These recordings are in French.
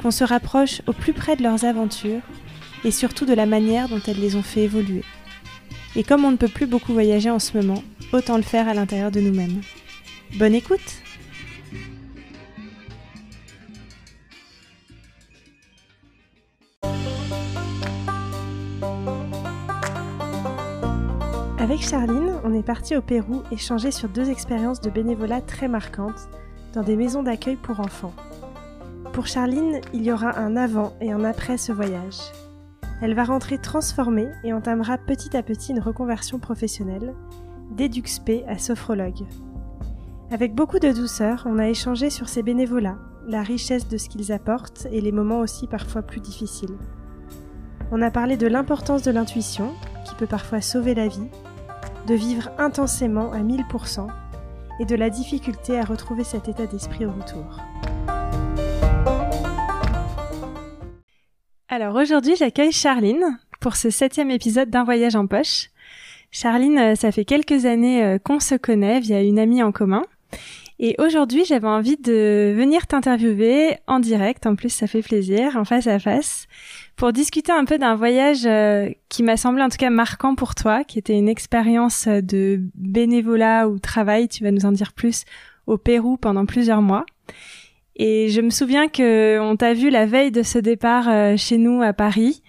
qu'on se rapproche au plus près de leurs aventures et surtout de la manière dont elles les ont fait évoluer. Et comme on ne peut plus beaucoup voyager en ce moment, autant le faire à l'intérieur de nous-mêmes. Bonne écoute Avec Charline, on est parti au Pérou échanger sur deux expériences de bénévolat très marquantes dans des maisons d'accueil pour enfants. Pour Charline, il y aura un avant et un après ce voyage. Elle va rentrer transformée et entamera petit à petit une reconversion professionnelle, d'éduxp à sophrologue. Avec beaucoup de douceur, on a échangé sur ces bénévolats, la richesse de ce qu'ils apportent et les moments aussi parfois plus difficiles. On a parlé de l'importance de l'intuition, qui peut parfois sauver la vie, de vivre intensément à 1000% et de la difficulté à retrouver cet état d'esprit au retour. Alors aujourd'hui j'accueille Charline pour ce septième épisode d'un voyage en poche. Charline, euh, ça fait quelques années euh, qu'on se connaît via une amie en commun. Et aujourd'hui, j'avais envie de venir t'interviewer en direct. En plus, ça fait plaisir, en face à face, pour discuter un peu d'un voyage euh, qui m'a semblé en tout cas marquant pour toi, qui était une expérience de bénévolat ou travail, tu vas nous en dire plus, au Pérou pendant plusieurs mois. Et je me souviens que on t'a vu la veille de ce départ euh, chez nous à Paris.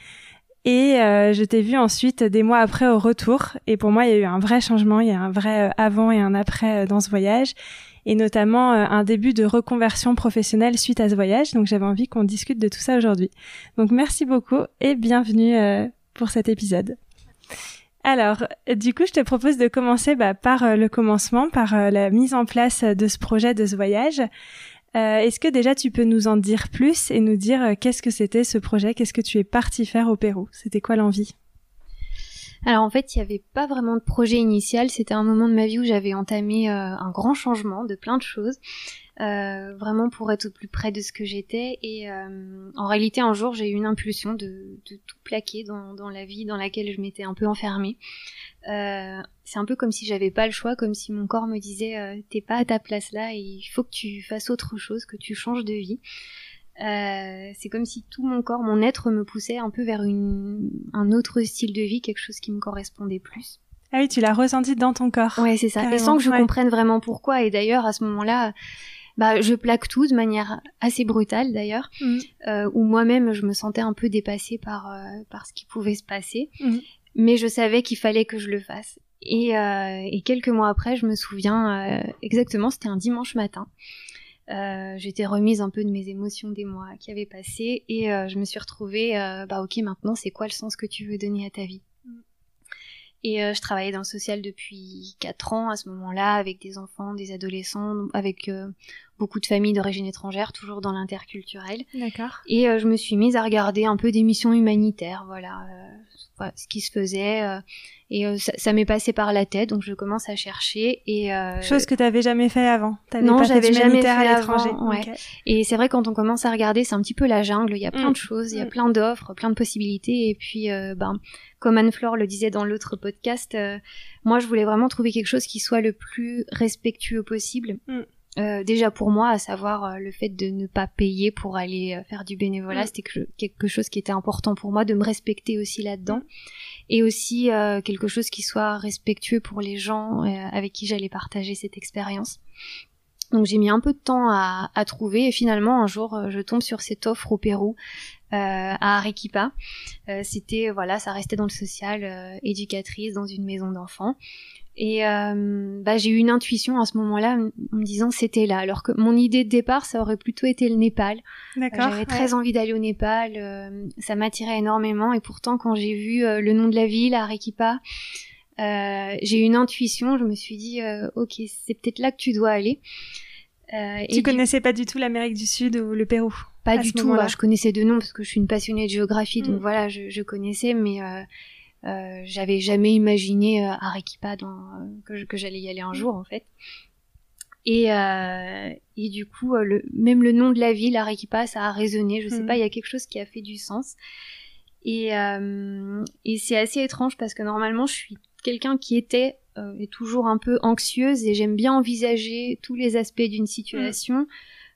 Et euh, je t'ai vu ensuite des mois après au retour. Et pour moi, il y a eu un vrai changement, il y a un vrai avant et un après dans ce voyage et notamment euh, un début de reconversion professionnelle suite à ce voyage. Donc j'avais envie qu'on discute de tout ça aujourd'hui. Donc merci beaucoup et bienvenue euh, pour cet épisode. Alors, du coup, je te propose de commencer bah, par euh, le commencement, par la mise en place de ce projet, de ce voyage. Est-ce que déjà tu peux nous en dire plus et nous dire qu'est-ce que c'était ce projet, qu'est-ce que tu es parti faire au Pérou? C'était quoi l'envie? Alors en fait, il n'y avait pas vraiment de projet initial. C'était un moment de ma vie où j'avais entamé euh, un grand changement de plein de choses, euh, vraiment pour être au plus près de ce que j'étais. Et euh, en réalité, un jour, j'ai eu une impulsion de, tout plaquer dans, la vie dans laquelle je m'étais un peu enfermée. C'est un peu comme si j'avais pas le choix, comme si mon corps me disait t'es pas à ta place là et il faut que tu fasses autre chose, que tu changes de vie. Euh, c'est comme si tout mon corps, mon être me poussait un peu vers une, un autre style de vie, quelque chose qui me correspondait plus. Ah oui, tu l'as ressenti dans ton corps. Ouais, c'est ça. Et sans que je comprenne vraiment pourquoi. Et d'ailleurs, à ce moment-là, bah, je plaque tout de manière assez brutale d'ailleurs, mm. euh, où moi-même je me sentais un peu dépassée par euh, par ce qui pouvait se passer, mm. mais je savais qu'il fallait que je le fasse. Et, euh, et quelques mois après, je me souviens euh, exactement, c'était un dimanche matin. Euh, j'étais remise un peu de mes émotions des mois qui avaient passé et je me suis retrouvée, bah ok maintenant c'est quoi le sens que tu veux donner à ta vie? Et je travaillais dans le social depuis 4 ans à ce moment-là avec des enfants, des adolescents, avec beaucoup de familles d'origine étrangère, toujours dans l'interculturel. D'accord. Et je me suis mise à regarder un peu des missions humanitaires, voilà, ce qui se faisait et euh, ça, ça m'est passé par la tête, donc je commence à chercher. Et euh... chose que tu n'avais jamais fait avant. non, j'avais jamais fait à l'étranger. Ouais. Et c'est vrai quand on commence à regarder, c'est un petit peu la jungle. Il y a plein mm. de choses, il y a mm. plein d'offres, plein de possibilités. Et puis, euh, ben, comme Anne-Flore le disait dans l'autre podcast, euh, moi je voulais vraiment trouver quelque chose qui soit le plus respectueux possible. Mm. Euh, déjà pour moi, à savoir euh, le fait de ne pas payer pour aller euh, faire du bénévolat, c'était quelque chose qui était important pour moi, de me respecter aussi là-dedans et aussi euh, quelque chose qui soit respectueux pour les gens euh, avec qui j'allais partager cette expérience. Donc j'ai mis un peu de temps à, à, trouver et finalement un jour euh, je tombe sur cette offre au Pérou à Arequipa. C'était voilà, ça restait dans le social, éducatrice dans une maison d'enfants. Et euh, bah, j'ai eu une intuition à ce moment-là en me disant c'était là. Alors que mon idée de départ, ça aurait plutôt été le Népal. D'accord. J'avais très envie d'aller au Népal. Euh, ça m'attirait énormément. Et pourtant, quand j'ai vu euh, le nom de la ville, Arequipa, j'ai eu une intuition. Je me suis dit, ok, c'est peut-être là que tu dois aller. Euh, tu connaissais pas du tout l'Amérique du Sud ou le Pérou Pas du tout. Bah, je connaissais de nom parce que je suis une passionnée de géographie, donc mm. voilà, je, je, connaissais, mais euh, euh, j'avais jamais imaginé euh, Arequipa dans, que, que j'allais y aller un jour en fait. Et, et du coup, le, même le nom de la ville, Arequipa, ça a résonné. Je sais mm. pas, il y a quelque chose qui a fait du sens. Et, et c'est assez étrange parce que normalement, je suis quelqu'un qui était euh, est toujours un peu anxieuse et j'aime bien envisager tous les aspects d'une situation.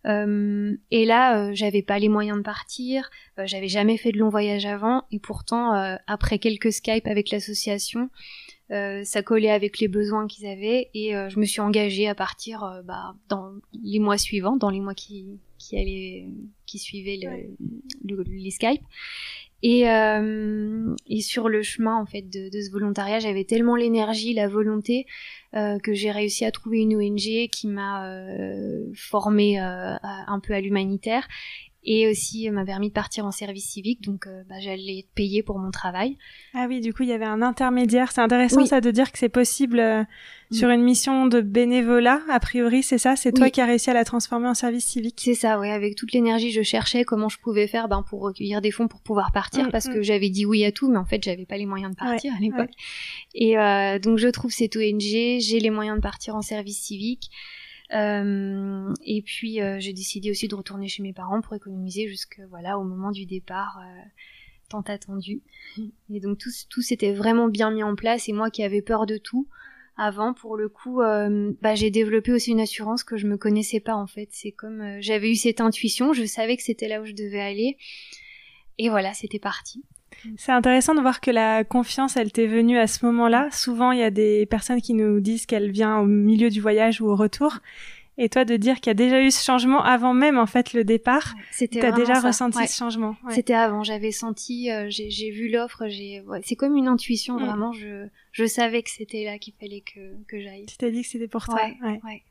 Euh, et là, euh, j'avais pas les moyens de partir, j'avais jamais fait de long voyage avant, et pourtant, après quelques Skype avec l'association, ça collait avec les besoins qu'ils avaient, et je me suis engagée à partir bah, dans les mois suivants, dans les mois qui qui allaient, qui suivaient le, les Skype. Et, euh, et sur le chemin en fait de, de ce volontariat, j'avais tellement l'énergie, la volonté euh, que j'ai réussi à trouver une ONG qui m'a euh, formée euh, un peu à l'humanitaire et aussi m'a permis de partir en service civique, donc euh, bah, j'allais être payée pour mon travail. Ah oui, du coup il y avait un intermédiaire. C'est intéressant ça de dire que c'est possible euh, mm. sur une mission de bénévolat. A priori, c'est ça? C'est toi qui as réussi à la transformer en service civique? C'est ça, oui. Avec toute l'énergie, je cherchais comment je pouvais faire ben, pour recueillir des fonds pour pouvoir partir, mm, parce mm. que j'avais dit oui à tout, mais en fait j'avais pas les moyens de partir à l'époque. Et euh, donc je trouve cette ONG, j'ai les moyens de partir en service civique. Euh, et puis euh, j'ai décidé aussi de retourner chez mes parents pour économiser jusque voilà au moment du départ euh, tant attendu. Et donc tout, tout s'était vraiment bien mis en place et moi qui avais peur de tout avant pour le coup bah, j'ai développé aussi une assurance que je me connaissais pas en fait. C'est comme j'avais eu cette intuition je savais que c'était là où je devais aller. Et voilà c'était parti c'est intéressant de voir que la confiance, elle t'est venue à ce moment-là. Souvent, il y a des personnes qui nous disent qu'elle vient au milieu du voyage ou au retour. Et toi, de dire qu'il y a déjà eu ce changement avant même, en fait, le départ. C'était T'as déjà ressenti ce changement. C'était avant. J'avais senti, euh, j'ai vu l'offre. J'ai, c'est comme une intuition. Mm. Vraiment, je, je savais que c'était là qu'il fallait que, que j'aille. Tu t'es dit que c'était pour toi. Ouais.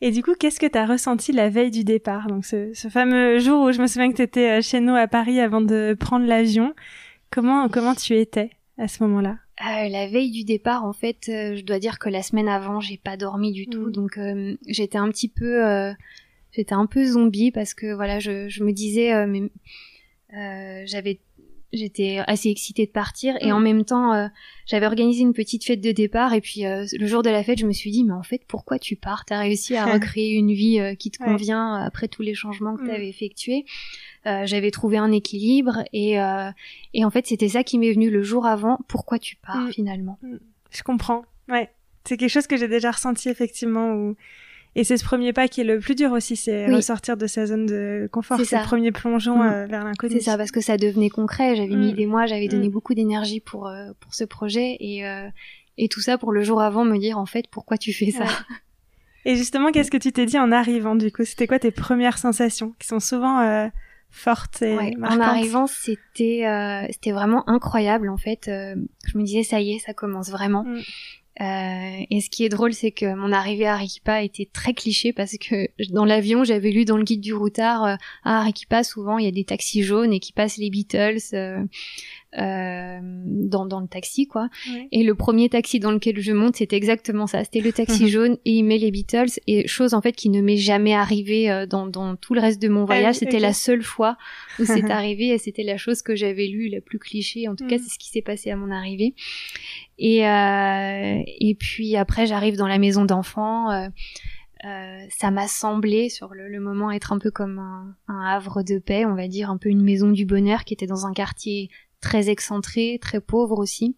Et du coup, qu'est-ce que tu as ressenti la veille du départ? Donc ce, ce, fameux jour où je me souviens que tu étais euh, chez nous à Paris avant de prendre l'avion. Comment comment tu étais à ce moment-là? Euh, la veille du départ, en fait, euh, je dois dire que la semaine avant, j'ai pas dormi du tout, mm. donc euh, j'étais un petit peu, j'étais un peu zombie parce que voilà, je, je me disais, mais j'avais j'étais assez excitée de partir et en mm. même temps euh, j'avais organisé une petite fête de départ et puis euh, le jour de la fête je me suis dit mais en fait pourquoi tu pars? T'as réussi à recréer une vie euh, qui te convient après tous les changements que mm. t'avais effectués. J'avais trouvé un équilibre et et en fait c'était ça qui m'est venu le jour avant. Pourquoi tu pars mm. finalement? Je comprends. Ouais. C'est quelque chose que j'ai déjà ressenti effectivement où et c'est ce premier pas qui est le plus dur aussi, c'est ressortir de sa zone de confort, c'est le premier plongeon mm. euh, vers l'inconnu. C'est ça, parce que ça devenait concret. J'avais mis mm. des mois, j'avais donné mm. beaucoup d'énergie pour euh, pour ce projet et euh, et tout ça pour le jour avant me dire en fait pourquoi tu fais ça? Et justement, qu'est-ce que tu t'es dit en arrivant du coup? C'était quoi tes premières sensations qui sont souvent fortes et ouais, En arrivant, c'était c'était vraiment incroyable en fait. je me disais ça y est, ça commence vraiment. Euh, et ce qui est drôle, c'est que mon arrivée à Arequipa était très cliché parce que dans l'avion, j'avais lu dans le guide du routard, euh, à Arequipa, souvent, il y a des taxis jaunes et qui passent les Beatles. Euh, euh, dans, dans le taxi quoi. Et le premier taxi dans lequel je monte, c'était exactement ça. C'était le taxi jaune et il met les Beatles et chose en fait qui ne m'est jamais arrivée euh, dans, dans tout le reste de mon ah voyage. c'était la seule fois où c'est arrivé et c'était la chose que j'avais lue la plus cliché. En tout cas, mm. c'est ce qui s'est passé à mon arrivée. Et euh, et puis après, j'arrive dans la maison d'enfants. Euh, euh, ça m'a semblé sur le, le, moment être un peu comme un, un, havre de paix, on va dire, un peu une maison du bonheur qui était dans un quartier très excentré, très pauvre aussi.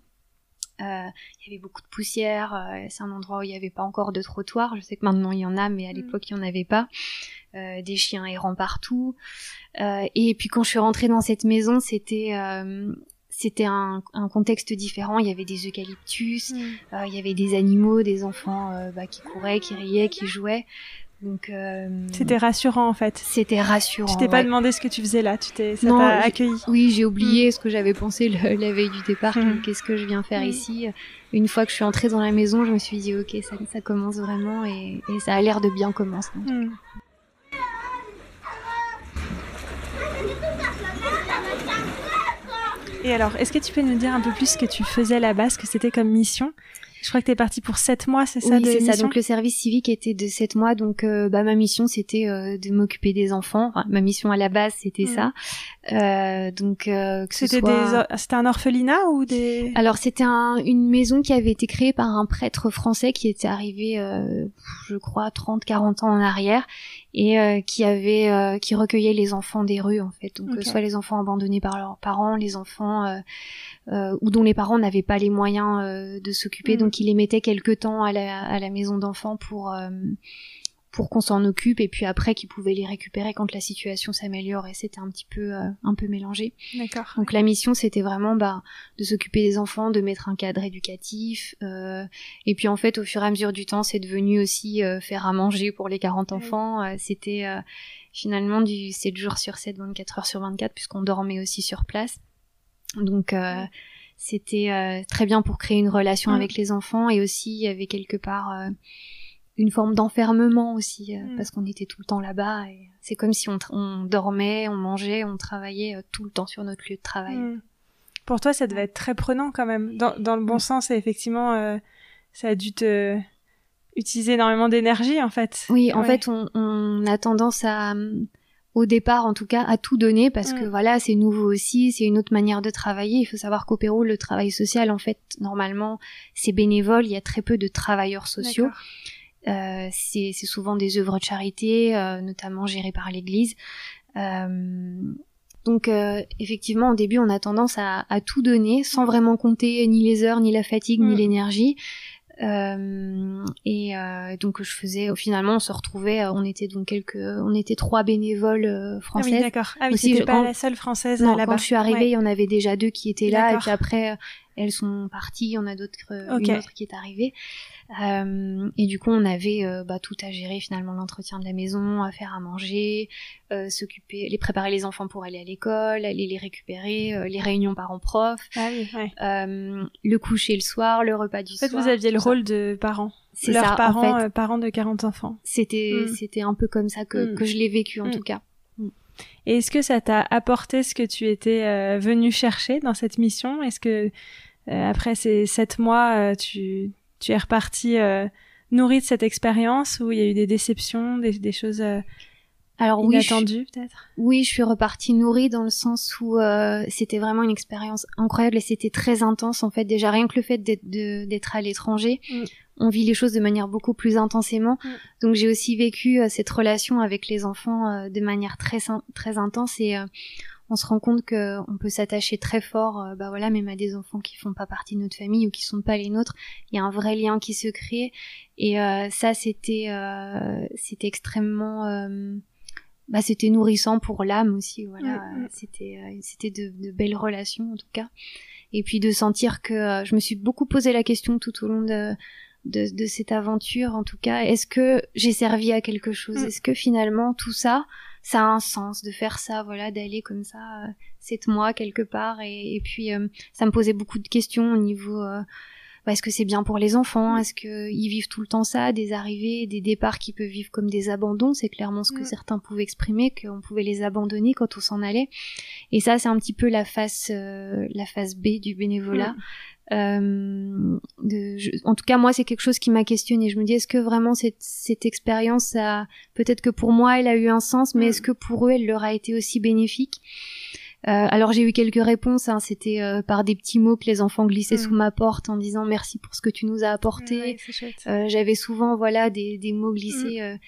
Euh, il y avait beaucoup de poussière. Euh, c'est un endroit où il n'y avait pas encore de trottoir. Je sais que maintenant il y en a, mais à mm. l'époque il n'y en avait pas. Euh, des chiens errants partout. et puis quand je suis rentrée dans cette maison, c'était c'était un, contexte différent. Il y avait des eucalyptus, mm. il y avait des animaux, des enfants bah, qui couraient, qui riaient, qui jouaient. Donc euh, c'était rassurant en fait. C'était rassurant. Tu t'es pas demandé ce que tu faisais là, tu t'es ça t'a accueilli. Oui, j'ai oublié mm. ce que j'avais pensé la veille du départ. Mm. Qu'est-ce que je viens faire mm. ici? Une fois que je suis entrée dans la maison, je me suis dit ok, ça, ça commence vraiment et, et, ça a l'air de bien commencer. Et alors, est-ce que tu peux nous dire un peu plus ce que tu faisais là-bas, ce que c'était comme mission? Je crois que tu es partie pour sept mois, c'est ça Oui, c'est ça. Donc le service civique était de sept mois. Donc euh, bah, ma mission, c'était euh, de m'occuper des enfants. Enfin, ma mission à la base, c'était mm. ça. Euh, donc c'était soit... c'était un orphelinat ou des Alors c'était un, une maison qui avait été créée par un prêtre français qui était arrivé, je crois, 30-40 ans en arrière et qui avait qui recueillait les enfants des rues en fait. Donc soit les enfants abandonnés par leurs parents, les enfants euh, ou dont les parents n'avaient pas les moyens euh, de s'occuper, mm. donc il les mettait quelque temps à la, à la maison d'enfants pour euh, pour qu'on s'en occupe et puis après qu'ils pouvaient les récupérer quand la situation s'améliorait. C'était un petit peu un peu mélangé. D'accord. Donc la mission c'était vraiment bah de s'occuper des enfants, de mettre un cadre éducatif et puis en fait au fur et à mesure du temps c'est devenu aussi faire à manger pour les 40 enfants. c'était finalement du 7 jours sur 7, 24 heures sur 24 puisqu'on dormait aussi sur place. Donc euh, c'était euh, très bien pour créer une relation avec les enfants et aussi il y avait quelque part euh, une forme d'enfermement aussi mm. parce qu'on était tout le temps là-bas et c'est comme si on, dormait, on mangeait, on travaillait tout le temps sur notre lieu de travail. Mm. Pour toi, ça devait être très prenant quand même, dans, dans le bon mm. sens et effectivement, ça a dû te utiliser énormément d'énergie en fait. Oui, en fait, on, on, a tendance à au départ en tout cas à tout donner parce que voilà c'est nouveau aussi c'est une autre manière de travailler. Il faut savoir qu'au Pérou le travail social en fait normalement c'est bénévole. Il y a très peu de travailleurs sociaux. Euh, c'est souvent des œuvres de charité euh, notamment gérées par l'Église. Euh, donc effectivement au début on a tendance à, à, tout donner sans vraiment compter ni les heures ni la fatigue ni l'énergie euh, et euh, donc je faisais finalement on se retrouvait euh, on était donc quelques on était trois bénévoles euh, françaises ah oui d'accord. Ah oui c'était pas la seule française là-bas. quand je suis arrivée il y en avait déjà deux qui étaient là et puis après elles sont parties il y en a d'autres une autre qui est arrivée euh, et du coup, on avait euh, bah, tout à gérer finalement l'entretien de la maison, à faire à manger, euh, s'occuper, les préparer les enfants pour aller à l'école, aller les récupérer, les réunions parents-prof, ah oui, le coucher le soir, le repas du soir. En fait, vous aviez le rôle de parents. C'est Leurs parents, en fait, parents de 40 enfants. C'était, mm. c'était un peu comme ça que, mm. que je l'ai vécu en mm. tout cas. Et est-ce que ça t'a apporté ce que tu étais venu chercher dans cette mission? Est-ce que après ces sept mois, tu tu es reparti euh, nourri de cette expérience ou il y a eu des déceptions, des, des choses euh, alors inattendues peut-être? Oui, je suis repartie nourrie dans le sens où euh, c'était vraiment une expérience incroyable et c'était très intense en fait. Déjà rien que le fait d'être à l'étranger, mm. on vit les choses de manière beaucoup plus intensément. Mm. Donc j'ai aussi vécu euh, cette relation avec les enfants de manière très très intense et on se rend compte que on peut s'attacher très fort, euh, bah voilà, même à des enfants qui font pas partie de notre famille ou qui sont pas les nôtres. Il y a un vrai lien qui se crée et euh, ça c'était euh, c'était extrêmement bah c'était nourrissant pour l'âme aussi voilà mm, mm. c'était c'était de, de, belles relations en tout cas et puis de sentir que je me suis beaucoup posé la question tout au long de de, de cette aventure en tout cas est-ce que j'ai servi à quelque chose? Mm. est-ce que finalement tout ça ça a un sens de faire ça, voilà, d'aller comme ça euh, sept mois quelque part. Et, puis euh, ça me posait beaucoup de questions au niveau euh, bah, est-ce que c'est bien pour les enfants? Est-ce qu'ils vivent tout le temps ça? Des arrivées, des départs qui peuvent vivre comme des abandons C'est clairement ce que certains pouvaient exprimer, qu'on pouvait les abandonner quand on s'en allait. Et ça, c'est un petit peu la face, la face B du bénévolat. Euh, de, en tout cas, moi, c'est quelque chose qui m'a questionné. Je me dis, est-ce que vraiment cette, cette expérience, a, peut-être que pour moi, elle a eu un sens, mais est-ce que pour eux, elle leur a été aussi bénéfique? Euh, alors j'ai eu quelques réponses, hein, c'était euh, par des petits mots que les enfants glissaient sous ma porte en disant merci pour ce que tu nous as apporté. J'avais souvent voilà des, des mots glissés mm.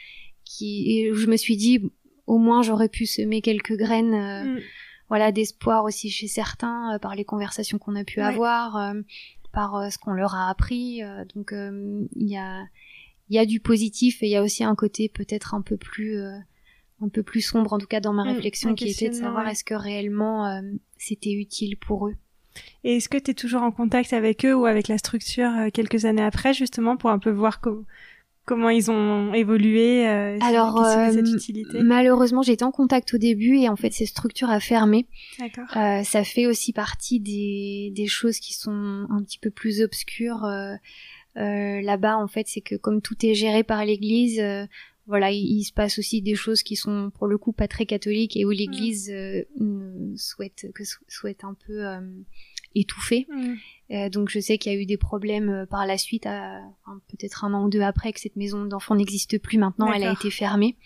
qui et je me suis dit au moins j'aurais pu semer quelques graines mm voilà d'espoir aussi chez certains euh, par les conversations qu'on a pu avoir, euh, par euh, ce qu'on leur a appris. donc il y a il y a du positif et il y a aussi un côté peut-être un peu plus un peu plus sombre en tout cas dans ma mm, réflexion qui était de savoir est-ce que réellement c'était utile pour eux. Et est-ce que tu es toujours en contact avec eux ou avec la structure quelques années après justement pour un peu voir comment comment ils ont évolué euh, Alors euh, cette utilité malheureusement j'ai été en contact au début et en fait ces structures a fermé. D'accord. Euh, ça fait aussi partie des, des choses qui sont un petit peu plus obscures euh, euh, là-bas en fait c'est que comme tout est géré par l'Église voilà, il, se passe aussi des choses qui sont pour le coup pas très catholiques et où l'Église mm. souhaite que souhaite un peu étouffée. Mmh. donc je sais qu'il y a eu des problèmes par la suite, peut-être un an ou deux après que cette maison d'enfants n'existe plus maintenant, elle a été fermée.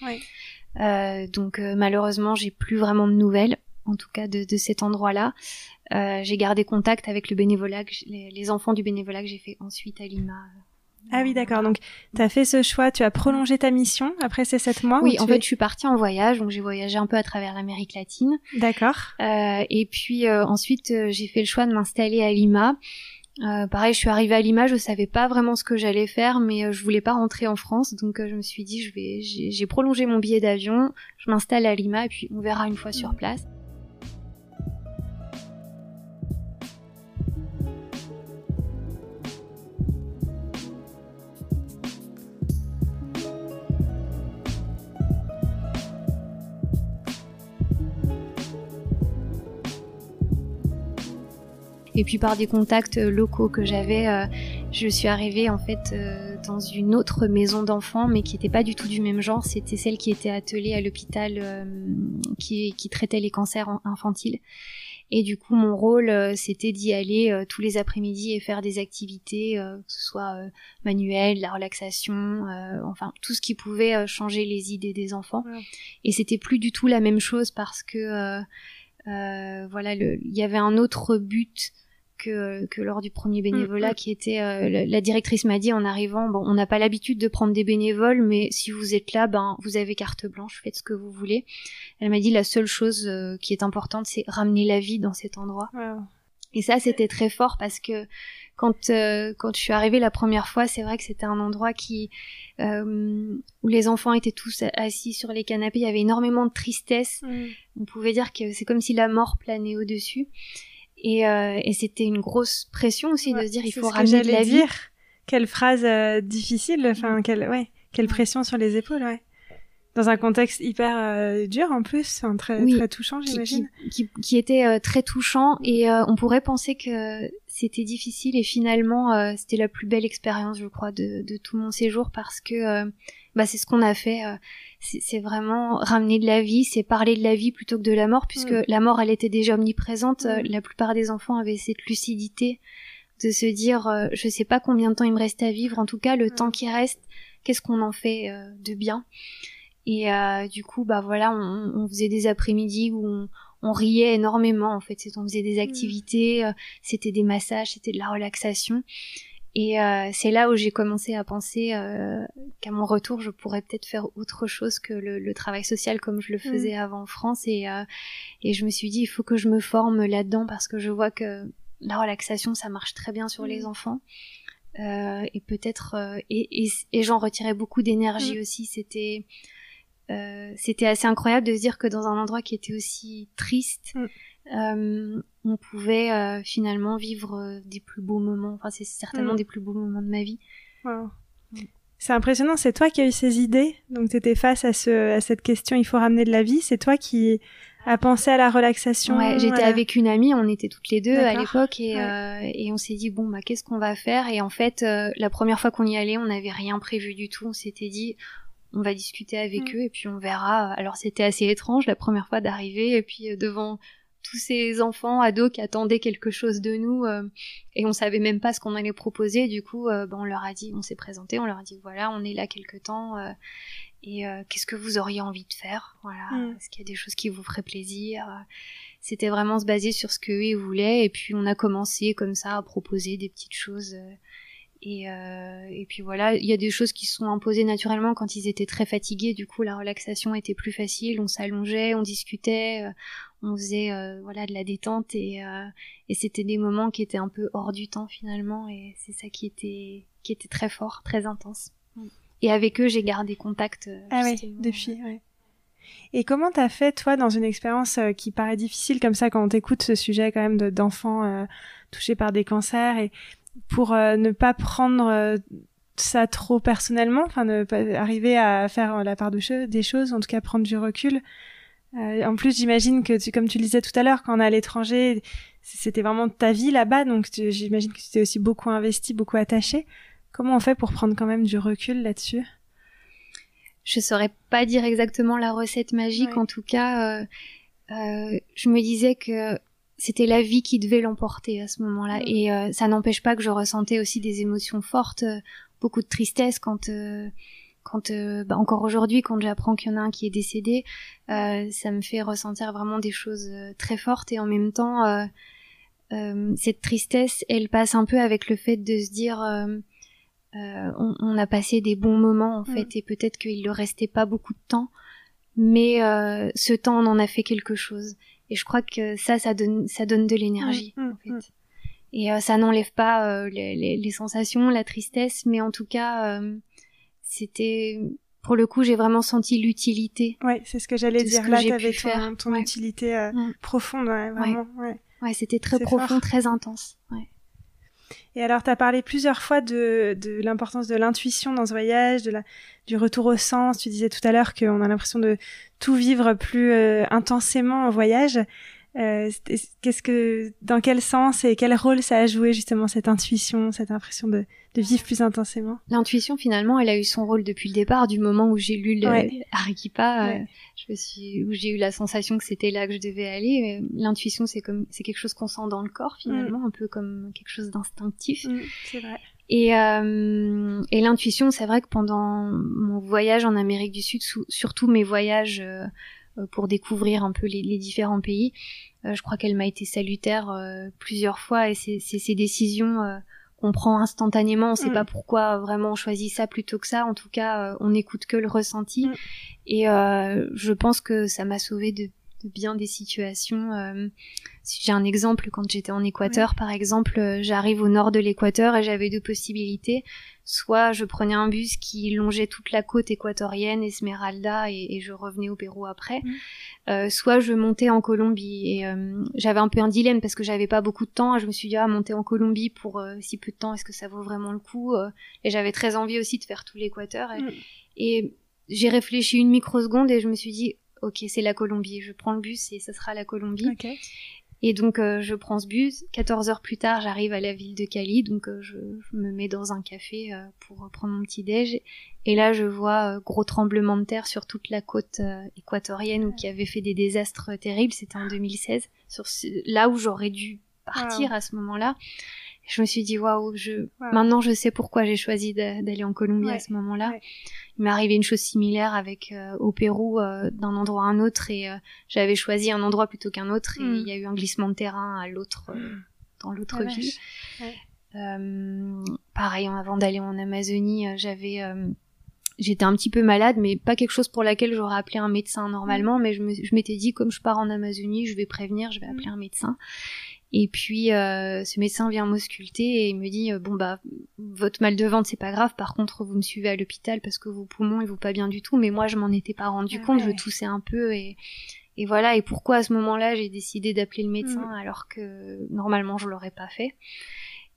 donc malheureusement, j'ai plus vraiment de nouvelles, en tout cas de, de cet endroit-là. j'ai gardé contact avec le bénévolat, les, les, enfants du bénévolat que j'ai fait ensuite à Lima ah oui, d'accord. Donc, tu as fait ce choix, tu as prolongé ta mission après ces sept mois Oui, en fait, je suis partie en voyage, donc j'ai voyagé un peu à travers l'Amérique latine. D'accord. Euh, et puis euh, ensuite, euh, j'ai fait le choix de m'installer à Lima. Euh, pareil, je suis arrivée à Lima, je savais pas vraiment ce que j'allais faire, mais euh, je voulais pas rentrer en France, donc je me suis dit, je vais, j'ai prolongé mon billet d'avion, je m'installe à Lima, et puis on verra une fois sur place. Et puis par des contacts euh, locaux que j'avais, euh, je suis arrivée en fait euh, dans une autre maison d'enfants, mais qui n'était pas du tout du même genre. C'était celle qui était attelée à l'hôpital qui, qui, traitait les cancers infantiles. Et du coup, mon rôle, c'était d'y aller tous les après-midi et faire des activités, que ce soit manuelles, la relaxation, enfin tout ce qui pouvait changer les idées des enfants. Et c'était plus du tout la même chose parce que voilà, il y avait un autre but que, que lors du premier bénévolat mm, mm. qui était euh, la, directrice m'a dit en arrivant bon on n'a pas l'habitude de prendre des bénévoles mais si vous êtes là ben vous avez carte blanche faites ce que vous voulez. Elle m'a dit la seule chose euh, qui est importante c'est ramener la vie dans cet endroit. Et ça c'était très fort parce que quand euh, quand je suis arrivée la première fois c'est vrai que c'était un endroit qui où les enfants étaient tous assis sur les canapés. Il y avait énormément de tristesse. Mm. on pouvait dire que c'est comme si la mort planait au dessus et, euh, et c'était une grosse pression aussi de se dire il faut ramener de la vie. Dire. Quelle phrase euh, difficile, enfin mm. quelle ouais, quelle pression sur les épaules, ouais. Dans un contexte hyper euh, dur en plus, très très touchant, j'imagine. Qui, qui, qui, était euh, très touchant et on pourrait penser que c'était difficile et finalement c'était la plus belle expérience, je crois, de, de tout mon séjour parce que bah c'est ce qu'on a fait c'est vraiment ramener de la vie, c'est parler de la vie plutôt que de la mort, puisque mm. la mort, elle était déjà omniprésente. Mm. La plupart des enfants avaient cette lucidité de se dire, euh, je sais pas combien de temps il me reste à vivre, en tout cas, le mm. temps qui reste, qu'est-ce qu'on en fait euh, de bien Et euh, du coup, bah voilà, on, on faisait des après-midi où on, on, riait énormément, en fait. On faisait des activités, c'était des massages, c'était de la relaxation. Et euh, c'est là où j'ai commencé à penser euh, qu'à mon retour, je pourrais peut-être faire autre chose que le, le, travail social comme je le mm. faisais avant en France. Et, euh, et je me suis dit, il faut que je me forme là-dedans parce que je vois que la relaxation, ça marche très bien sur les mm. enfants. Euh, et peut-être euh, et, et, et j'en retirais beaucoup d'énergie mm. aussi. C'était c'était assez incroyable de se dire que dans un endroit qui était aussi triste euh, on pouvait euh, finalement vivre euh, des plus beaux moments. Enfin, c'est certainement mm. des plus beaux moments de ma vie. C'est impressionnant, c'est toi qui as eu ces idées. Donc, tu étais face à, ce, à cette question il faut ramener de la vie. C'est toi qui as pensé à la relaxation. Ouais, j'étais avec une amie, on était toutes les deux à l'époque et, et on s'est dit bon bah qu'est-ce qu'on va faire? Et en fait la première fois qu'on y allait, on n'avait rien prévu du tout. On s'était dit on va discuter avec mm. eux et puis on verra. Alors c'était assez étrange la première fois d'arriver et puis devant tous ces enfants ados qui attendaient quelque chose de nous euh, et on savait même pas ce qu'on allait proposer du coup euh, ben, on leur a dit on s'est présenté on leur a dit voilà on est là quelque temps euh, et qu'est-ce que vous auriez envie de faire? Voilà mm. est-ce qu'il y a des choses qui vous feraient plaisir? C'était vraiment se baser sur ce que ils voulaient et puis on a commencé comme ça à proposer des petites choses et, euh, et puis voilà, il y a des choses qui sont imposées naturellement quand ils étaient très fatigués. Du coup, la relaxation était plus facile. On s'allongeait, on discutait, on faisait euh, voilà de la détente et, euh, et c'était des moments qui étaient un peu hors du temps finalement et c'est ça qui était qui était très fort, très intense. Et avec eux, j'ai gardé contact. Euh, ah oui, depuis. Ouais. Et comment t'as fait toi dans une expérience qui paraît difficile comme ça quand on t'écoute ce sujet quand même d'enfants touchés par des cancers et pour ne pas prendre ça trop personnellement, enfin ne pas arriver à faire la part de des choses, en tout cas prendre du recul. Euh, en plus, j'imagine que, tu, comme tu le disais tout à l'heure, quand on est à l'étranger, c'était vraiment ta vie là-bas, donc j'imagine que tu t'es aussi beaucoup investi, beaucoup attaché. Comment on fait pour prendre quand même du recul là-dessus? Je saurais pas dire exactement la recette magique. En tout cas, euh, euh, je me disais que c'était la vie qui devait l'emporter à ce moment-là. Mm. Et euh, ça n'empêche pas que je ressentais aussi des émotions fortes, euh, beaucoup de tristesse quand, euh, quand bah, encore aujourd'hui, quand j'apprends qu'il y en a un qui est décédé, ça me fait ressentir vraiment des choses très fortes. Et en même temps, cette tristesse, elle passe un peu avec le fait de se dire, on, on, a passé des bons moments en mm. fait, et peut-être qu'il ne restait pas beaucoup de temps, mais ce temps, on en a fait quelque chose. Et je crois que ça, ça donne, ça donne de l'énergie, mm, en fait. Mm. Et euh, ça n'enlève pas euh, les, les, les, sensations, la tristesse, mais en tout cas, euh, c'était pour le coup, j'ai vraiment senti l'utilité. Ouais, c'est ce que j'allais dire. Là, t'avais ton, ton utilité profonde, ouais, vraiment. Ouais, c'était très profond, très intense. Ouais. Et alors, tu as parlé plusieurs fois de, l'importance de l'intuition dans ce voyage, de la, du retour au sens. Tu disais tout à l'heure qu'on a l'impression de tout vivre plus euh, intensément en voyage. Euh, qu'est-ce que, dans quel sens et quel rôle ça a joué justement cette intuition, cette impression de, de vivre plus intensément L'intuition finalement, elle a eu son rôle depuis le départ, du moment où j'ai lu le Arequipa, euh, je me suis, où j'ai eu la sensation que c'était là que je devais aller. L'intuition, c'est comme, c'est quelque chose qu'on sent dans le corps finalement, mm. un peu comme quelque chose d'instinctif. Mm, c'est vrai. Et, euh, et l'intuition, c'est vrai que pendant mon voyage en Amérique du Sud, surtout mes voyages euh, euh, pour découvrir un peu les, les différents pays. Euh, je crois qu'elle m'a été salutaire euh, plusieurs fois et c'est ces décisions qu'on prend instantanément. On ne sait mm. pas pourquoi vraiment on choisit ça plutôt que ça. En tout cas, on n'écoute que le ressenti. Mm. Et je pense que ça m'a sauvé de, de, bien des situations. si j'ai un exemple, quand j'étais en Équateur, par exemple, j'arrive au nord de l'Équateur et j'avais deux possibilités soit je prenais un bus qui longeait toute la côte équatorienne, Esmeralda, et, je revenais au Pérou après, mmh. euh, soit je montais en Colombie. Et euh, j'avais un peu un dilemme parce que j'avais pas beaucoup de temps. Je me suis dit ah monter en Colombie pour euh, si peu de temps, est-ce que ça vaut vraiment le coup Et j'avais très envie aussi de faire tout l'Équateur. Et, mmh. j'ai réfléchi une microseconde et je me suis dit ok c'est la Colombie. Je prends le bus et ça sera la Colombie. Et donc euh, je prends ce bus. 14 heures plus tard, j'arrive à la ville de Cali, donc euh, je, me mets dans un café euh, pour prendre mon petit déj. Et là, je vois gros tremblement de terre sur toute la côte équatorienne où qui avait fait des désastres terribles. C'était en 2016, sur là où j'aurais dû partir à ce moment-là je me suis dit waouh, je maintenant je sais pourquoi j'ai choisi d'aller en Colombie à ce moment-là. Il m'est arrivé une chose similaire avec euh, au Pérou euh, d'un endroit à un autre et euh, j'avais choisi un endroit plutôt qu'un autre et hmm. il y a eu un glissement de terrain à l'autre dans l'autre ville. pareil, avant d'aller en Amazonie, j'avais j'étais un petit peu malade, mais pas quelque chose pour laquelle j'aurais appelé un médecin normalement, hmm. mais je m'étais dit comme je pars en Amazonie, je vais prévenir, je vais appeler hmm. un médecin. Et puis euh, ce médecin vient m'ausculter et il me dit euh, bon bah votre mal de ventre c'est pas grave, par contre vous me suivez à l'hôpital parce que vos poumons ils vont pas bien du tout. Mais moi je m'en étais pas rendu ah compte, je toussais un peu et et voilà. Et pourquoi à ce moment-là j'ai décidé d'appeler le médecin mm. alors que normalement je l'aurais pas fait?